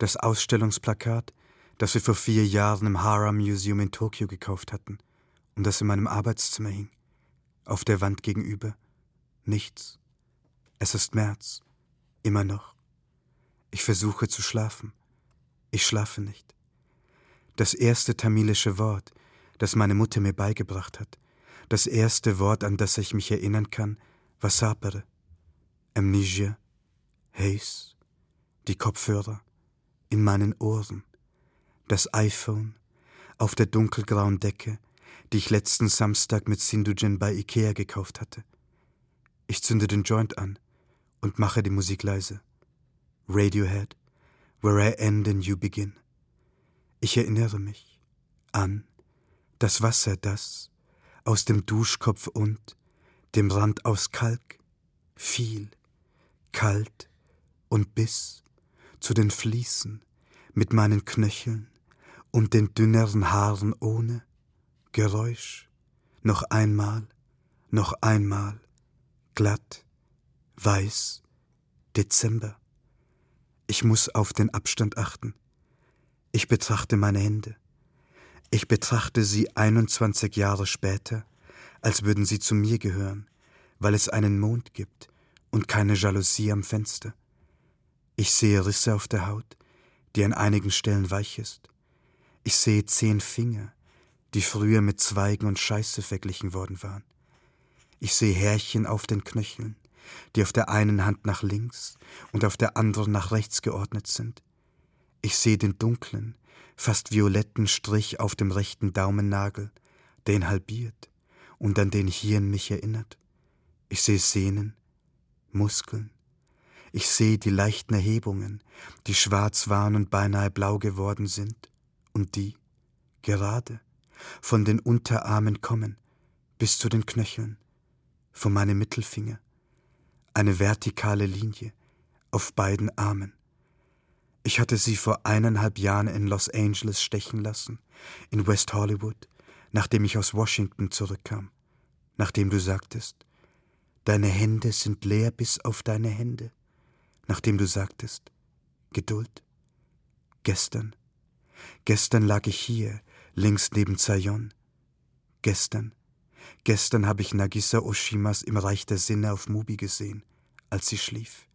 A: das Ausstellungsplakat, das wir vor vier Jahren im Hara Museum in Tokio gekauft hatten und das in meinem Arbeitszimmer hing. Auf der Wand gegenüber. Nichts. Es ist März. Immer noch. Ich versuche zu schlafen. Ich schlafe nicht. Das erste tamilische Wort, das meine Mutter mir beigebracht hat, das erste Wort, an das ich mich erinnern kann, war Sapere. Amnesia, Haze, die Kopfhörer, in meinen Ohren, das iPhone auf der dunkelgrauen Decke, die ich letzten Samstag mit Sindujen bei Ikea gekauft hatte. Ich zünde den Joint an und mache die Musik leise. Radiohead, Where I End and You Begin. Ich erinnere mich an das Wasser, das aus dem Duschkopf und dem Rand aus Kalk fiel, kalt und biss zu den Fliesen mit meinen Knöcheln und den dünneren Haaren ohne Geräusch. Noch einmal, noch einmal, glatt, weiß, Dezember. Ich muss auf den Abstand achten. Ich betrachte meine Hände. Ich betrachte sie 21 Jahre später, als würden sie zu mir gehören, weil es einen Mond gibt und keine Jalousie am Fenster. Ich sehe Risse auf der Haut, die an einigen Stellen weich ist. Ich sehe zehn Finger, die früher mit Zweigen und Scheiße verglichen worden waren. Ich sehe Härchen auf den Knöcheln, die auf der einen Hand nach links und auf der anderen nach rechts geordnet sind. Ich sehe den dunklen, fast violetten Strich auf dem rechten Daumennagel, der ihn halbiert und an den Hirn mich erinnert. Ich sehe Sehnen, Muskeln, ich sehe die leichten Erhebungen, die schwarz waren und beinahe blau geworden sind, und die, gerade, von den Unterarmen kommen, bis zu den Knöcheln, von meinem Mittelfinger, eine vertikale Linie auf beiden Armen. Ich hatte sie vor eineinhalb Jahren in Los Angeles stechen lassen, in West Hollywood, nachdem ich aus Washington zurückkam, nachdem du sagtest, deine Hände sind leer bis auf deine Hände nachdem du sagtest, Geduld. Gestern, gestern lag ich hier, links neben Zayon. Gestern, gestern habe ich Nagisa Oshimas im Reich der Sinne auf Mubi gesehen, als sie schlief.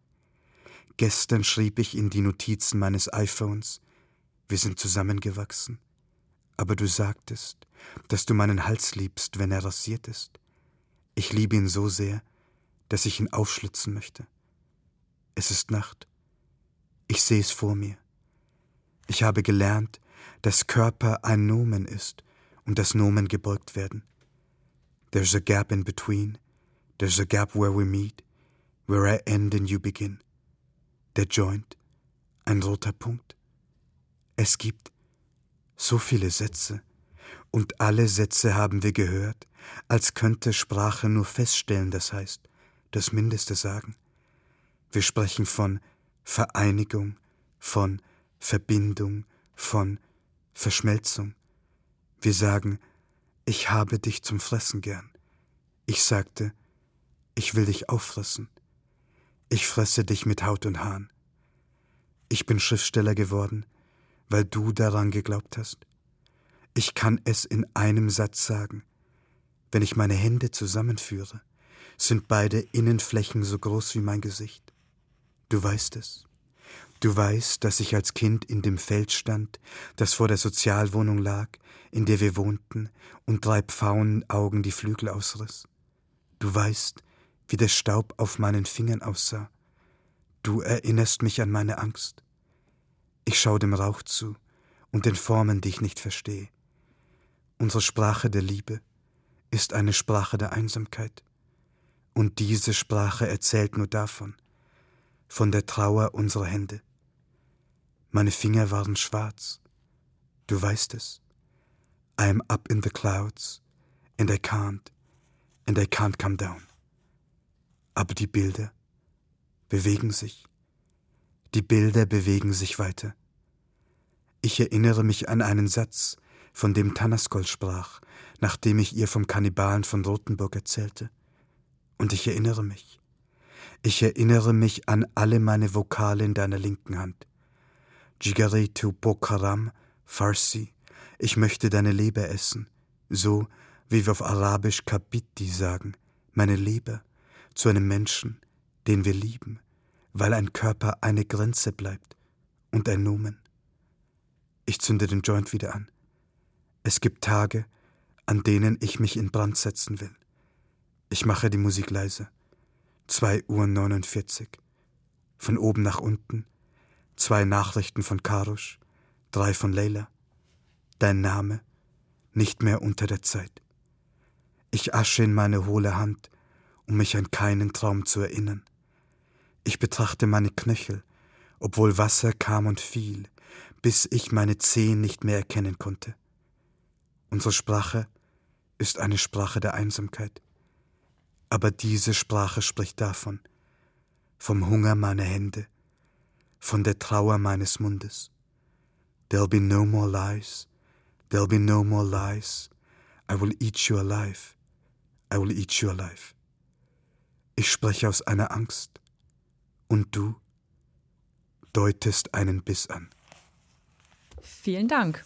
A: Gestern schrieb ich in die Notizen meines iPhones, wir sind zusammengewachsen. Aber du sagtest, dass du meinen Hals liebst, wenn er rasiert ist. Ich liebe ihn so sehr, dass ich ihn aufschlitzen möchte. Es ist Nacht. Ich sehe es vor mir. Ich habe gelernt, dass Körper ein Nomen ist und das Nomen gebeugt werden. There's a gap in between, there's a gap where we meet, where I end and you begin. Der Joint, ein roter Punkt. Es gibt so viele Sätze, und alle Sätze haben wir gehört, als könnte Sprache nur feststellen, das heißt, das Mindeste sagen. Wir sprechen von Vereinigung, von Verbindung, von Verschmelzung. Wir sagen, ich habe dich zum Fressen gern. Ich sagte, ich will dich auffressen. Ich fresse dich mit Haut und Haaren. Ich bin Schriftsteller geworden, weil du daran geglaubt hast. Ich kann es in einem Satz sagen. Wenn ich meine Hände zusammenführe, sind beide Innenflächen so groß wie mein Gesicht. Du weißt es. Du weißt, dass ich als Kind in dem Feld stand, das vor der Sozialwohnung lag, in der wir wohnten, und drei Pfauenaugen die Flügel ausriss. Du weißt, wie der Staub auf meinen Fingern aussah. Du erinnerst mich an meine Angst. Ich schaue dem Rauch zu und den Formen, die ich nicht verstehe. Unsere Sprache der Liebe ist eine Sprache der Einsamkeit. Und diese Sprache erzählt nur davon, von der Trauer unserer Hände. Meine Finger waren schwarz. Du weißt es. I am up in the clouds, and I can't, and I can't come down. Aber die Bilder bewegen sich. Die Bilder bewegen sich weiter. Ich erinnere mich an einen Satz, von dem Tanaskol sprach, nachdem ich ihr vom Kannibalen von Rothenburg erzählte. Und ich erinnere mich. Ich erinnere mich an alle meine Vokale in deiner linken Hand. Jigari tu Pokaram, Farsi, ich möchte deine Leber essen, so wie wir auf Arabisch Kabiti sagen, meine Leber, zu einem Menschen, den wir lieben, weil ein Körper eine Grenze bleibt und ein Nomen. Ich zünde den Joint wieder an. Es gibt Tage, an denen ich mich in Brand setzen will. Ich mache die Musik leise. 2 Uhr 49. Von oben nach unten. Zwei Nachrichten von Karush, drei von Leila. Dein Name, nicht mehr unter der Zeit. Ich asche in meine hohle Hand, um mich an keinen Traum zu erinnern. Ich betrachte meine Knöchel, obwohl Wasser kam und fiel, bis ich meine Zehen nicht mehr erkennen konnte. Unsere Sprache ist eine Sprache der Einsamkeit. Aber diese Sprache spricht davon, vom Hunger meiner Hände, von der Trauer meines Mundes. There'll be no more lies, there'll be no more lies. I will eat you alive, I will eat you alive. Ich spreche aus einer Angst, und du deutest einen Biss an.
B: Vielen Dank.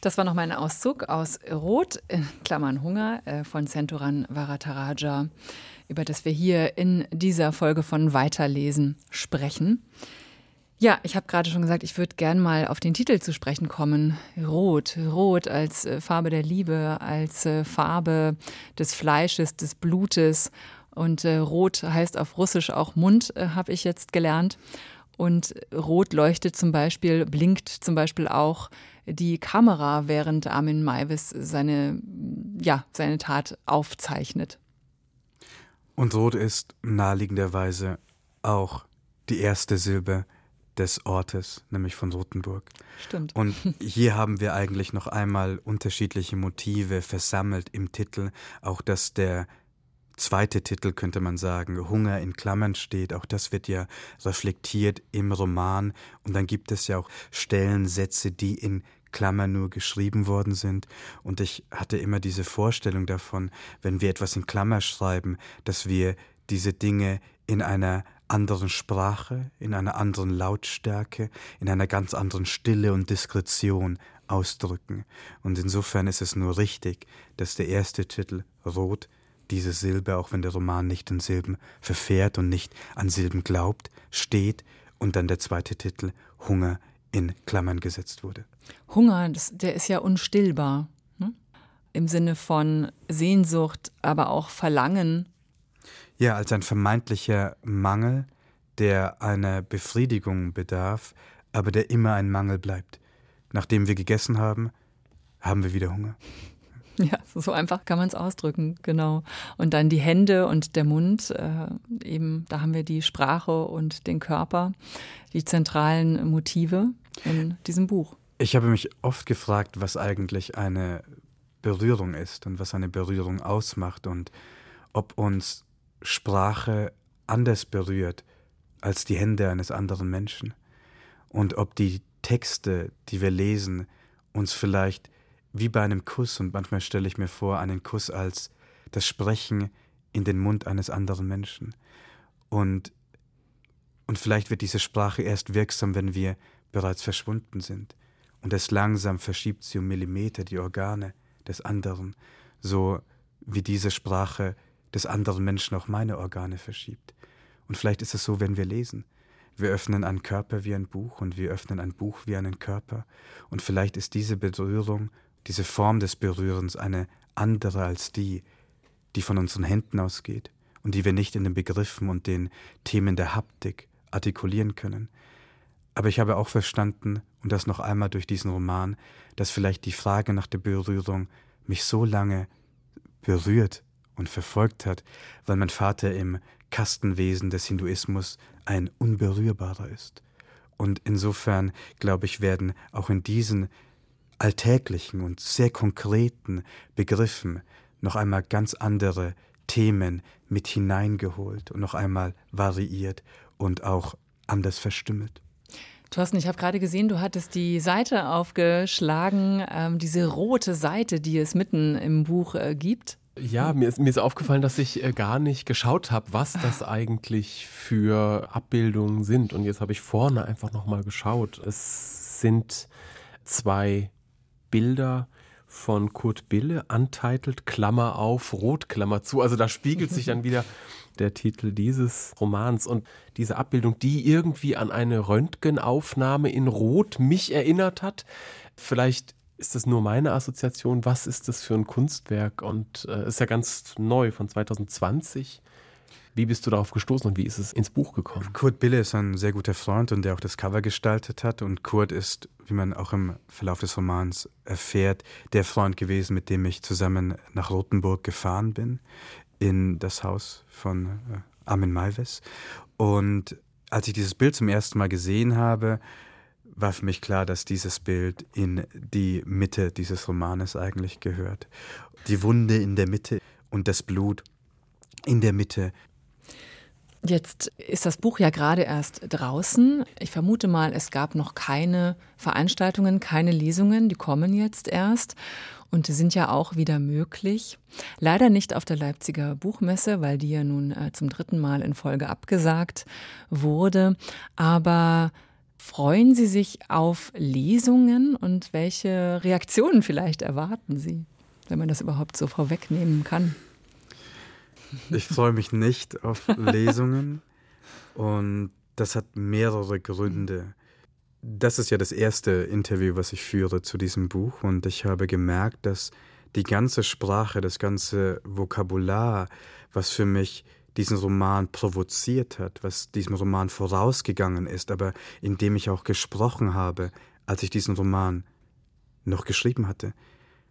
B: Das war noch mein Auszug aus Rot, in Klammern Hunger, äh, von Centuran Varataraja, über das wir hier in dieser Folge von Weiterlesen sprechen. Ja, ich habe gerade schon gesagt, ich würde gern mal auf den Titel zu sprechen kommen. Rot, Rot als äh, Farbe der Liebe, als äh, Farbe des Fleisches, des Blutes. Und Rot heißt auf Russisch auch Mund, habe ich jetzt gelernt. Und rot leuchtet zum Beispiel, blinkt zum Beispiel auch die Kamera, während Armin Maivis seine, ja, seine Tat aufzeichnet.
A: Und rot ist naheliegenderweise auch die erste Silbe des Ortes, nämlich von Rothenburg.
B: Stimmt.
A: Und hier haben wir eigentlich noch einmal unterschiedliche Motive versammelt im Titel. Auch dass der zweite Titel, könnte man sagen, Hunger in Klammern steht. Auch das wird ja reflektiert im Roman. Und dann gibt es ja auch Stellensätze, die in Klammern nur geschrieben worden sind. Und ich hatte immer diese Vorstellung davon, wenn wir etwas in Klammer schreiben, dass wir diese Dinge in einer anderen Sprache, in einer anderen Lautstärke, in einer ganz anderen Stille und Diskretion ausdrücken. Und insofern ist es nur richtig, dass der erste Titel Rot diese Silbe, auch wenn der Roman nicht in Silben verfährt und nicht an Silben glaubt, steht und dann der zweite Titel Hunger in Klammern gesetzt wurde.
B: Hunger, das, der ist ja unstillbar. Ne? Im Sinne von Sehnsucht, aber auch Verlangen.
A: Ja, als ein vermeintlicher Mangel, der einer Befriedigung bedarf, aber der immer ein Mangel bleibt. Nachdem wir gegessen haben, haben wir wieder Hunger.
B: Ja, so einfach kann man es ausdrücken, genau. Und dann die Hände und der Mund, äh, eben, da haben wir die Sprache und den Körper, die zentralen Motive in diesem Buch.
A: Ich habe mich oft gefragt, was eigentlich eine Berührung ist und was eine Berührung ausmacht und ob uns Sprache anders berührt als die Hände eines anderen Menschen und ob die Texte, die wir lesen, uns vielleicht wie bei einem Kuss, und manchmal stelle ich mir vor, einen Kuss als das Sprechen in den Mund eines anderen Menschen. Und, und vielleicht wird diese Sprache erst wirksam, wenn wir bereits verschwunden sind. Und es langsam verschiebt sie um Millimeter die Organe des anderen, so wie diese Sprache des anderen Menschen auch meine Organe verschiebt. Und vielleicht ist es so, wenn wir lesen. Wir öffnen einen Körper wie ein Buch und wir öffnen ein Buch wie einen Körper. Und vielleicht ist diese Berührung, diese Form des Berührens eine andere als die, die von unseren Händen ausgeht und die wir nicht in den Begriffen und den Themen der Haptik artikulieren können. Aber ich habe auch verstanden, und das noch einmal durch diesen Roman, dass vielleicht die Frage nach der Berührung mich so lange berührt und verfolgt hat, weil mein Vater im Kastenwesen des Hinduismus ein Unberührbarer ist. Und insofern, glaube ich, werden auch in diesen alltäglichen und sehr konkreten Begriffen noch einmal ganz andere Themen mit hineingeholt und noch einmal variiert und auch anders verstümmelt.
B: Thorsten, ich habe gerade gesehen, du hattest die Seite aufgeschlagen, ähm, diese rote Seite, die es mitten im Buch äh, gibt.
C: Ja, mir ist, mir ist aufgefallen, dass ich äh, gar nicht geschaut habe, was das eigentlich für Abbildungen sind. Und jetzt habe ich vorne einfach nochmal geschaut. Es sind zwei Bilder von Kurt Bille, untitled, Klammer auf, Rot, Klammer zu. Also da spiegelt sich dann wieder der Titel dieses Romans und diese Abbildung, die irgendwie an eine Röntgenaufnahme in Rot mich erinnert hat. Vielleicht ist das nur meine Assoziation? Was ist das für ein Kunstwerk? Und äh, ist ja ganz neu von 2020. Wie bist du darauf gestoßen und wie ist es ins Buch gekommen?
A: Kurt Bille ist ein sehr guter Freund und der auch das Cover gestaltet hat. Und Kurt ist, wie man auch im Verlauf des Romans erfährt, der Freund gewesen, mit dem ich zusammen nach Rothenburg gefahren bin, in das Haus von äh, Armin Maives. Und als ich dieses Bild zum ersten Mal gesehen habe, war für mich klar, dass dieses Bild in die Mitte dieses Romanes eigentlich gehört. Die Wunde in der Mitte und das Blut in der Mitte.
B: Jetzt ist das Buch ja gerade erst draußen. Ich vermute mal, es gab noch keine Veranstaltungen, keine Lesungen, die kommen jetzt erst und sind ja auch wieder möglich. Leider nicht auf der Leipziger Buchmesse, weil die ja nun äh, zum dritten Mal in Folge abgesagt wurde. Aber Freuen Sie sich auf Lesungen und welche Reaktionen vielleicht erwarten Sie, wenn man das überhaupt so vorwegnehmen kann?
A: Ich freue mich nicht auf Lesungen und das hat mehrere Gründe. Das ist ja das erste Interview, was ich führe zu diesem Buch und ich habe gemerkt, dass die ganze Sprache, das ganze Vokabular, was für mich diesen Roman provoziert hat, was diesem Roman vorausgegangen ist, aber in dem ich auch gesprochen habe, als ich diesen Roman noch geschrieben hatte,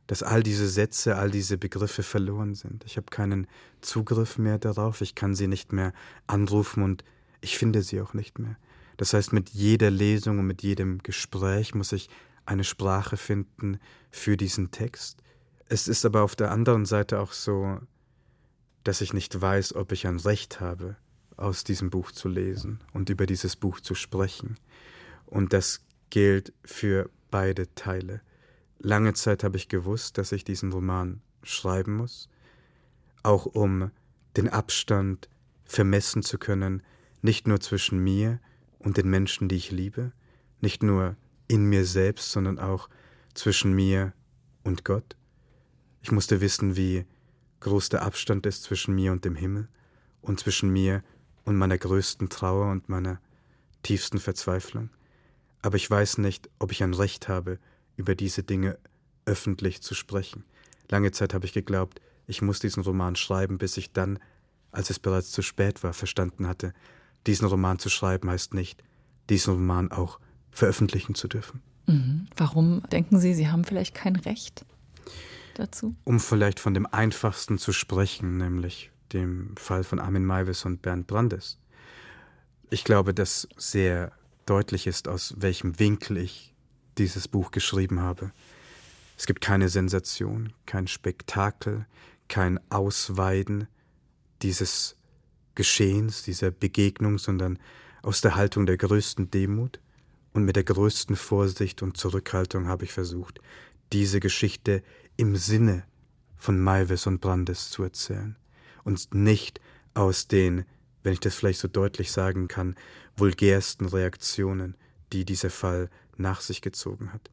A: dass all diese Sätze, all diese Begriffe verloren sind. Ich habe keinen Zugriff mehr darauf, ich kann sie nicht mehr anrufen und ich finde sie auch nicht mehr. Das heißt, mit jeder Lesung und mit jedem Gespräch muss ich eine Sprache finden für diesen Text. Es ist aber auf der anderen Seite auch so, dass ich nicht weiß, ob ich ein Recht habe, aus diesem Buch zu lesen und über dieses Buch zu sprechen. Und das gilt für beide Teile. Lange Zeit habe ich gewusst, dass ich diesen Roman schreiben muss, auch um den Abstand vermessen zu können, nicht nur zwischen mir und den Menschen, die ich liebe, nicht nur in mir selbst, sondern auch zwischen mir und Gott. Ich musste wissen, wie groß der Abstand ist zwischen mir und dem Himmel und zwischen mir und meiner größten Trauer und meiner tiefsten Verzweiflung. Aber ich weiß nicht, ob ich ein Recht habe, über diese Dinge öffentlich zu sprechen. Lange Zeit habe ich geglaubt, ich muss diesen Roman schreiben, bis ich dann, als es bereits zu spät war, verstanden hatte, diesen Roman zu schreiben heißt nicht, diesen Roman auch veröffentlichen zu dürfen.
B: Mhm. Warum denken Sie, Sie haben vielleicht kein Recht dazu?
A: Um vielleicht von dem einfachsten zu sprechen, nämlich dem Fall von Armin Maivis und Bernd Brandes. Ich glaube, dass sehr deutlich ist, aus welchem Winkel ich dieses Buch geschrieben habe. Es gibt keine Sensation, kein Spektakel, kein Ausweiden dieses Geschehens, dieser Begegnung, sondern aus der Haltung der größten Demut und mit der größten Vorsicht und Zurückhaltung habe ich versucht, diese Geschichte im Sinne von Maivis und Brandes zu erzählen und nicht aus den, wenn ich das vielleicht so deutlich sagen kann, vulgärsten Reaktionen, die dieser Fall nach sich gezogen hat.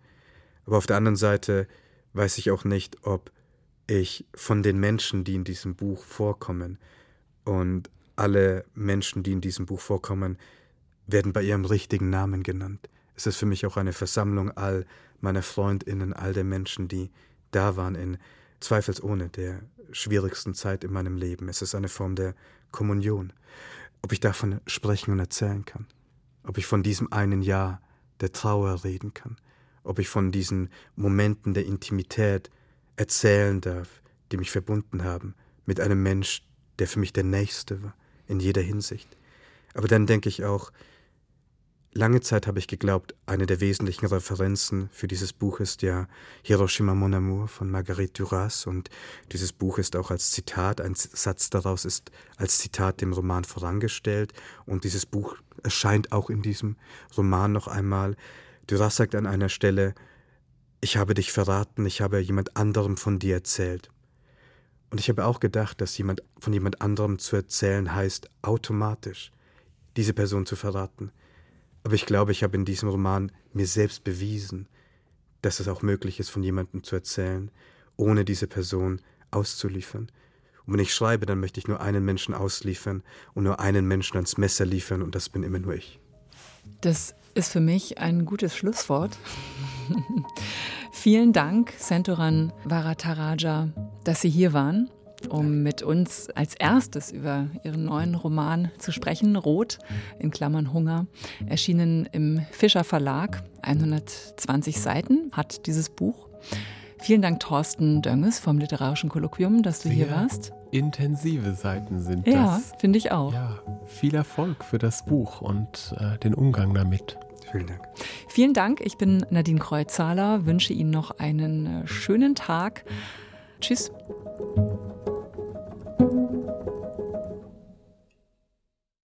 A: Aber auf der anderen Seite weiß ich auch nicht, ob ich von den Menschen, die in diesem Buch vorkommen, und alle Menschen, die in diesem Buch vorkommen, werden bei ihrem richtigen Namen genannt. Es ist für mich auch eine Versammlung all meiner Freundinnen, all der Menschen, die da waren in zweifelsohne der schwierigsten Zeit in meinem Leben. Es ist eine Form der Kommunion. Ob ich davon sprechen und erzählen kann, ob ich von diesem einen Jahr der Trauer reden kann, ob ich von diesen Momenten der Intimität erzählen darf, die mich verbunden haben mit einem Mensch, der für mich der Nächste war, in jeder Hinsicht. Aber dann denke ich auch, Lange Zeit habe ich geglaubt, eine der wesentlichen Referenzen für dieses Buch ist ja Hiroshima Mon Amour von Marguerite Duras und dieses Buch ist auch als Zitat, ein Satz daraus ist als Zitat dem Roman vorangestellt und dieses Buch erscheint auch in diesem Roman noch einmal. Duras sagt an einer Stelle, ich habe dich verraten, ich habe jemand anderem von dir erzählt. Und ich habe auch gedacht, dass jemand von jemand anderem zu erzählen heißt, automatisch diese Person zu verraten. Aber ich glaube, ich habe in diesem Roman mir selbst bewiesen, dass es auch möglich ist, von jemandem zu erzählen, ohne diese Person auszuliefern. Und wenn ich schreibe, dann möchte ich nur einen Menschen ausliefern und nur einen Menschen ans Messer liefern und das bin immer nur ich.
B: Das ist für mich ein gutes Schlusswort. Vielen Dank, Sentoran Varataraja, dass Sie hier waren um mit uns als erstes über ihren neuen Roman zu sprechen, Rot in Klammern Hunger, erschienen im Fischer Verlag. 120 Seiten hat dieses Buch. Vielen Dank, Thorsten Dönges vom Literarischen Kolloquium, dass du Sehr hier warst.
C: Intensive Seiten sind
B: ja, das. Ja, finde ich auch.
C: Ja, viel Erfolg für das Buch und äh, den Umgang damit.
A: Vielen Dank.
B: Vielen Dank. Ich bin Nadine Kreuzhaler, wünsche Ihnen noch einen äh, schönen Tag. Tschüss.